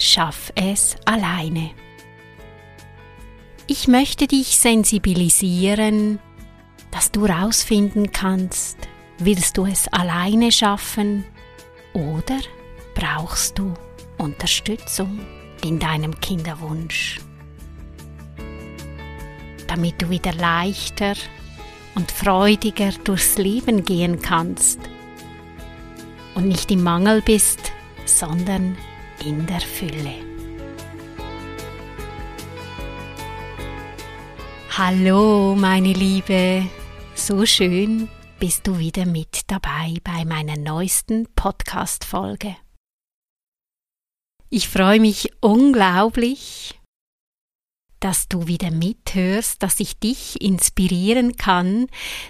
schaff es alleine. Ich möchte dich sensibilisieren, dass du rausfinden kannst, willst du es alleine schaffen oder brauchst du Unterstützung in deinem Kinderwunsch, damit du wieder leichter und freudiger durchs Leben gehen kannst und nicht im Mangel bist, sondern in der Fülle. Hallo, meine Liebe, so schön bist du wieder mit dabei bei meiner neuesten Podcast-Folge. Ich freue mich unglaublich, dass du wieder mithörst, dass ich dich inspirieren kann.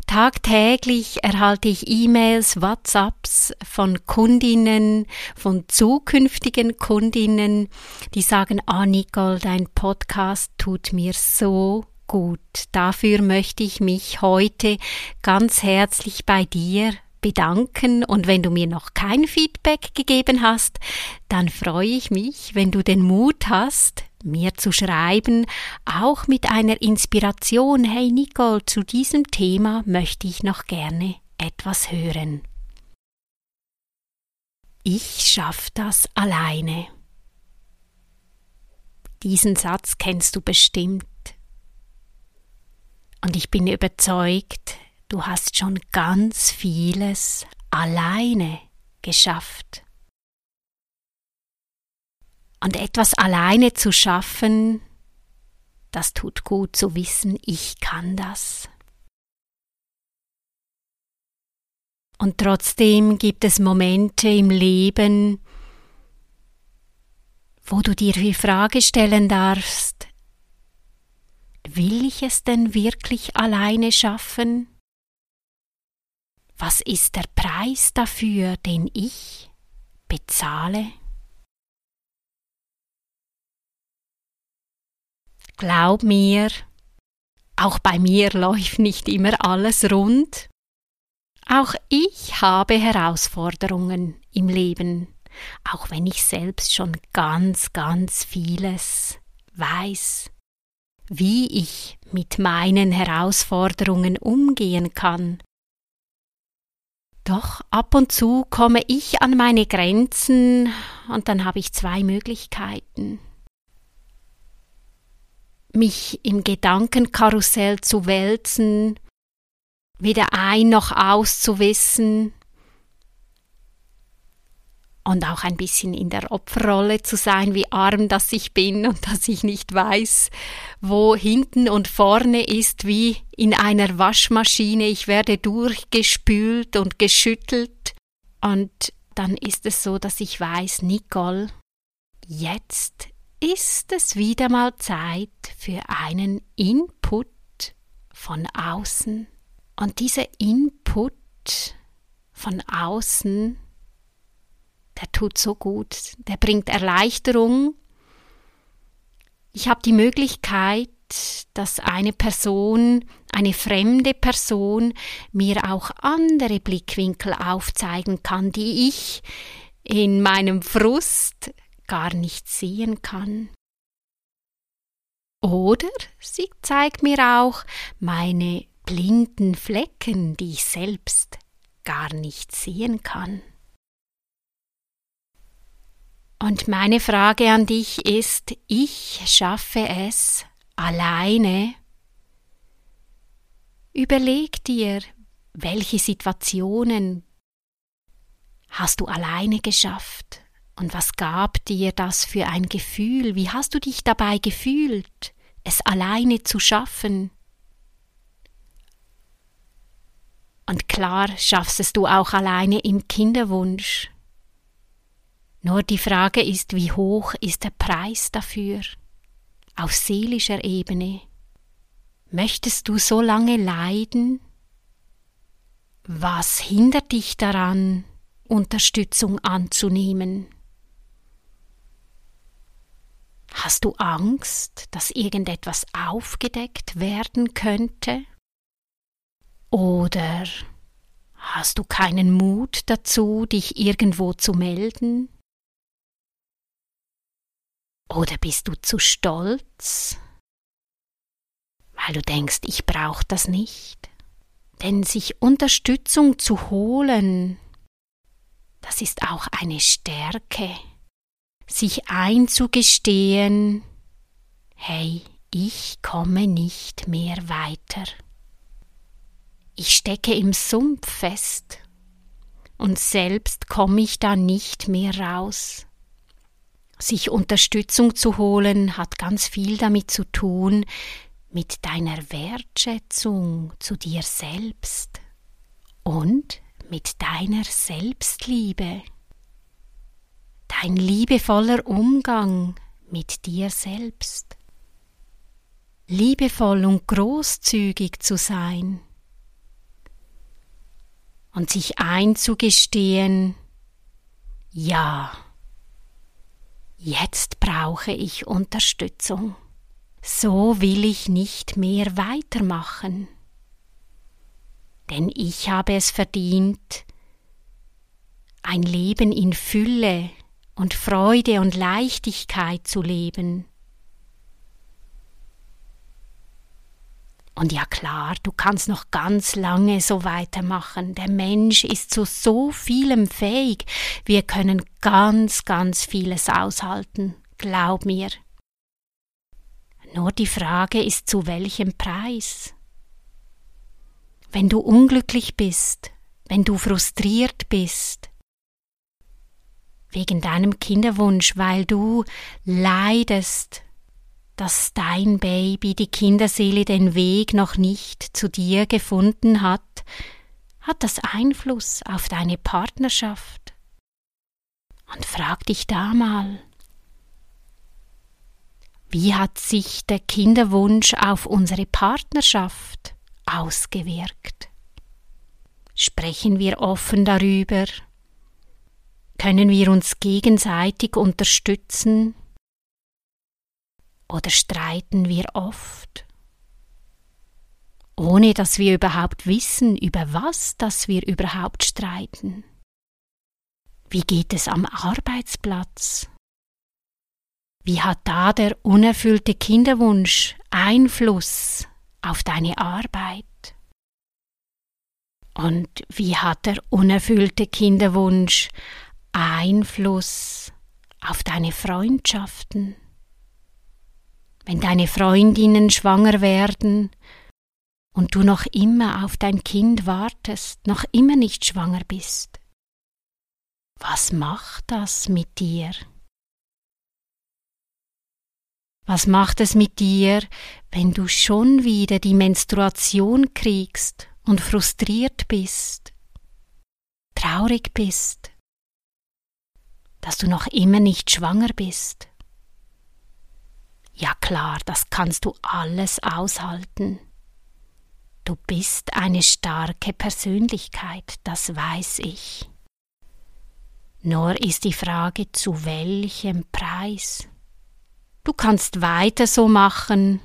Tagtäglich erhalte ich E-Mails, WhatsApps von Kundinnen, von zukünftigen Kundinnen, die sagen, ah Nicole, dein Podcast tut mir so gut. Dafür möchte ich mich heute ganz herzlich bei dir bedanken und wenn du mir noch kein Feedback gegeben hast, dann freue ich mich, wenn du den Mut hast, mir zu schreiben, auch mit einer Inspiration, hey Nicole, zu diesem Thema möchte ich noch gerne etwas hören. Ich schaff das alleine. Diesen Satz kennst du bestimmt. Und ich bin überzeugt, du hast schon ganz vieles alleine geschafft. Und etwas alleine zu schaffen, das tut gut zu wissen, ich kann das. Und trotzdem gibt es Momente im Leben, wo du dir die Frage stellen darfst, will ich es denn wirklich alleine schaffen? Was ist der Preis dafür, den ich bezahle? Glaub mir, auch bei mir läuft nicht immer alles rund. Auch ich habe Herausforderungen im Leben, auch wenn ich selbst schon ganz, ganz vieles weiß, wie ich mit meinen Herausforderungen umgehen kann doch ab und zu komme ich an meine Grenzen und dann habe ich zwei Möglichkeiten. Mich im Gedankenkarussell zu wälzen, weder ein noch auszuwissen und auch ein bisschen in der Opferrolle zu sein, wie arm das ich bin und dass ich nicht weiß, wo hinten und vorne ist, wie in einer Waschmaschine. Ich werde durchgespült und geschüttelt und dann ist es so, dass ich weiß, Nicole, jetzt ist es wieder mal Zeit für einen Input von außen. Und dieser Input von außen der tut so gut, der bringt Erleichterung. Ich habe die Möglichkeit, dass eine Person, eine fremde Person mir auch andere Blickwinkel aufzeigen kann, die ich in meinem Frust gar nicht sehen kann. Oder sie zeigt mir auch meine blinden Flecken, die ich selbst gar nicht sehen kann. Und meine Frage an dich ist, ich schaffe es alleine. Überleg dir, welche Situationen hast du alleine geschafft und was gab dir das für ein Gefühl? Wie hast du dich dabei gefühlt, es alleine zu schaffen? Und klar schaffst es du auch alleine im Kinderwunsch. Nur die Frage ist, wie hoch ist der Preis dafür, auf seelischer Ebene? Möchtest du so lange leiden? Was hindert dich daran, Unterstützung anzunehmen? Hast du Angst, dass irgendetwas aufgedeckt werden könnte? Oder hast du keinen Mut dazu, dich irgendwo zu melden? Oder bist du zu stolz, weil du denkst, ich brauche das nicht? Denn sich Unterstützung zu holen, das ist auch eine Stärke, sich einzugestehen, hey, ich komme nicht mehr weiter. Ich stecke im Sumpf fest und selbst komme ich da nicht mehr raus. Sich Unterstützung zu holen hat ganz viel damit zu tun, mit deiner Wertschätzung zu dir selbst und mit deiner Selbstliebe. Dein liebevoller Umgang mit dir selbst. Liebevoll und großzügig zu sein und sich einzugestehen, ja, Jetzt brauche ich Unterstützung. So will ich nicht mehr weitermachen. Denn ich habe es verdient, ein Leben in Fülle und Freude und Leichtigkeit zu leben. Und ja klar, du kannst noch ganz lange so weitermachen. Der Mensch ist zu so vielem fähig. Wir können ganz, ganz vieles aushalten. Glaub mir. Nur die Frage ist, zu welchem Preis? Wenn du unglücklich bist, wenn du frustriert bist, wegen deinem Kinderwunsch, weil du leidest, dass dein Baby, die Kinderseele, den Weg noch nicht zu dir gefunden hat, hat das Einfluss auf deine Partnerschaft. Und frag dich da mal, wie hat sich der Kinderwunsch auf unsere Partnerschaft ausgewirkt? Sprechen wir offen darüber? Können wir uns gegenseitig unterstützen oder streiten wir oft, ohne dass wir überhaupt wissen, über was dass wir überhaupt streiten? Wie geht es am Arbeitsplatz? Wie hat da der unerfüllte Kinderwunsch Einfluss auf deine Arbeit? Und wie hat der unerfüllte Kinderwunsch Einfluss auf deine Freundschaften? wenn deine Freundinnen schwanger werden und du noch immer auf dein Kind wartest, noch immer nicht schwanger bist. Was macht das mit dir? Was macht es mit dir, wenn du schon wieder die Menstruation kriegst und frustriert bist, traurig bist, dass du noch immer nicht schwanger bist? Ja klar, das kannst du alles aushalten. Du bist eine starke Persönlichkeit, das weiß ich. Nur ist die Frage, zu welchem Preis? Du kannst weiter so machen,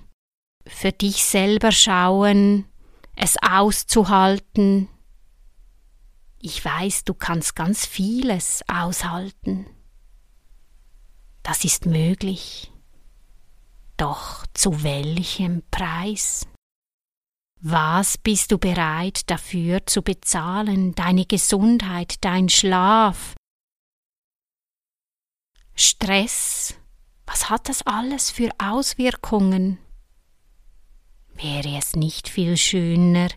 für dich selber schauen, es auszuhalten. Ich weiß, du kannst ganz vieles aushalten. Das ist möglich. Doch zu welchem Preis? Was bist du bereit dafür zu bezahlen? Deine Gesundheit, dein Schlaf, Stress, was hat das alles für Auswirkungen? Wäre es nicht viel schöner,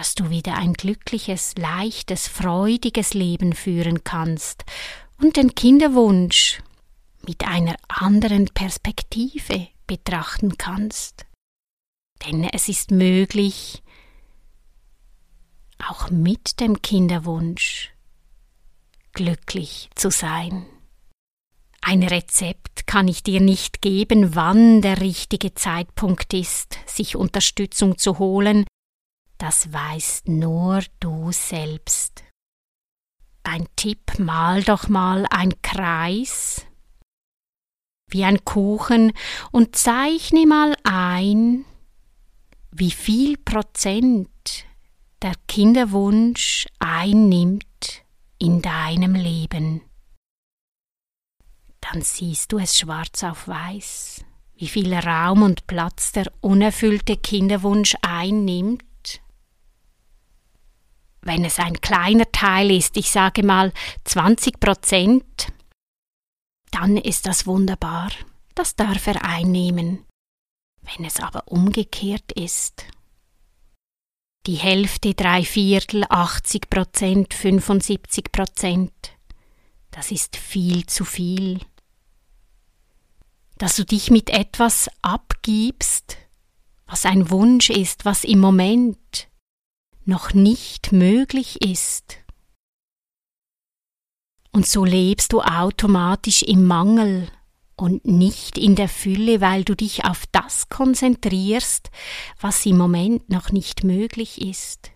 dass du wieder ein glückliches, leichtes, freudiges Leben führen kannst und den Kinderwunsch mit einer anderen Perspektive betrachten kannst. Denn es ist möglich, auch mit dem Kinderwunsch glücklich zu sein. Ein Rezept kann ich dir nicht geben, wann der richtige Zeitpunkt ist, sich Unterstützung zu holen. Das weißt nur du selbst. Ein Tipp, mal doch mal ein Kreis wie ein Kuchen und zeichne mal ein, wie viel Prozent der Kinderwunsch einnimmt in deinem Leben. Dann siehst du es schwarz auf weiß, wie viel Raum und Platz der unerfüllte Kinderwunsch einnimmt. Wenn es ein kleiner Teil ist, ich sage mal 20 Prozent, dann ist das wunderbar, das darf er einnehmen. Wenn es aber umgekehrt ist, die Hälfte, drei Viertel, 80 Prozent, 75 Prozent, das ist viel zu viel. Dass du dich mit etwas abgibst, was ein Wunsch ist, was im Moment noch nicht möglich ist. Und so lebst du automatisch im Mangel und nicht in der Fülle, weil du dich auf das konzentrierst, was im Moment noch nicht möglich ist.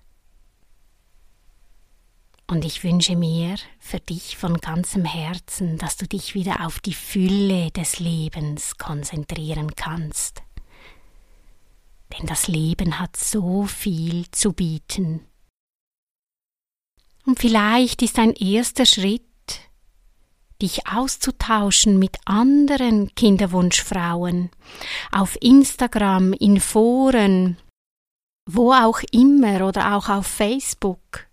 Und ich wünsche mir für dich von ganzem Herzen, dass du dich wieder auf die Fülle des Lebens konzentrieren kannst. Denn das Leben hat so viel zu bieten. Und vielleicht ist ein erster Schritt, dich auszutauschen mit anderen Kinderwunschfrauen auf Instagram, in Foren, wo auch immer oder auch auf Facebook.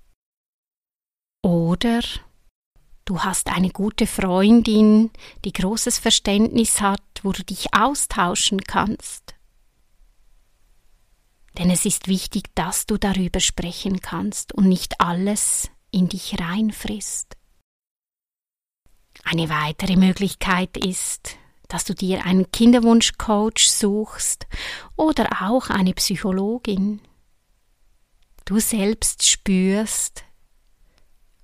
Oder du hast eine gute Freundin, die großes Verständnis hat, wo du dich austauschen kannst. Denn es ist wichtig, dass du darüber sprechen kannst und nicht alles in dich reinfrisst. Eine weitere Möglichkeit ist, dass du dir einen Kinderwunschcoach suchst oder auch eine Psychologin. Du selbst spürst,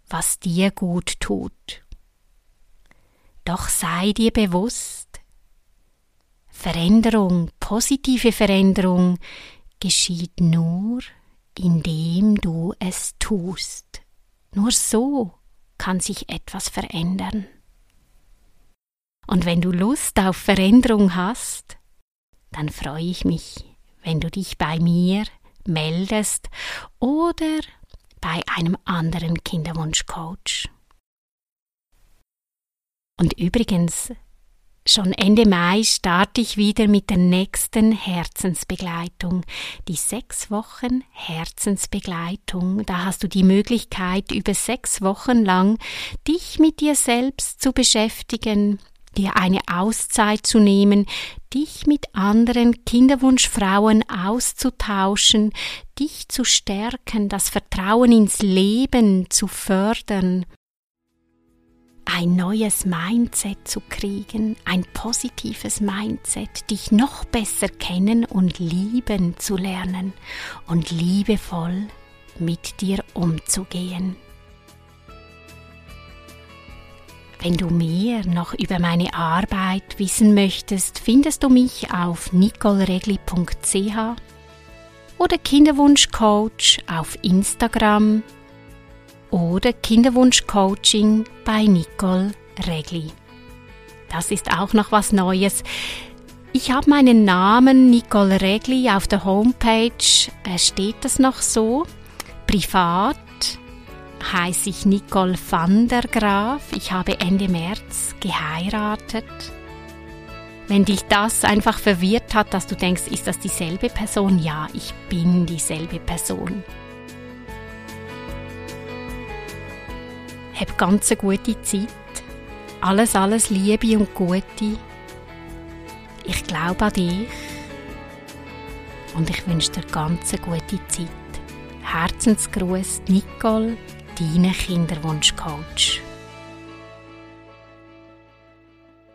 was dir gut tut. Doch sei dir bewusst, Veränderung, positive Veränderung geschieht nur, indem du es tust. Nur so kann sich etwas verändern. Und wenn du Lust auf Veränderung hast, dann freue ich mich, wenn du dich bei mir meldest oder bei einem anderen Kinderwunschcoach. Und übrigens, schon Ende Mai starte ich wieder mit der nächsten Herzensbegleitung, die sechs Wochen Herzensbegleitung. Da hast du die Möglichkeit, über sechs Wochen lang dich mit dir selbst zu beschäftigen, dir eine Auszeit zu nehmen, dich mit anderen Kinderwunschfrauen auszutauschen, dich zu stärken, das Vertrauen ins Leben zu fördern, ein neues Mindset zu kriegen, ein positives Mindset, dich noch besser kennen und lieben zu lernen und liebevoll mit dir umzugehen. Wenn du mehr noch über meine Arbeit wissen möchtest, findest du mich auf nicoleregli.ch oder Kinderwunschcoach auf Instagram oder Kinderwunschcoaching bei Nicole Regli. Das ist auch noch was Neues. Ich habe meinen Namen Nicole Regli auf der Homepage. Äh, steht das noch so? Privat heiße ich Nicole van der Graaf. Ich habe Ende März geheiratet. Wenn dich das einfach verwirrt hat, dass du denkst, ist das dieselbe Person? Ja, ich bin dieselbe Person. Hab ganz eine gute Zeit. Alles, alles Liebe und Gute. Ich glaube an dich. Und ich wünsche dir ganz eine gute Zeit. Herzensgruß, Nicole deinen Kinderwunschcoach.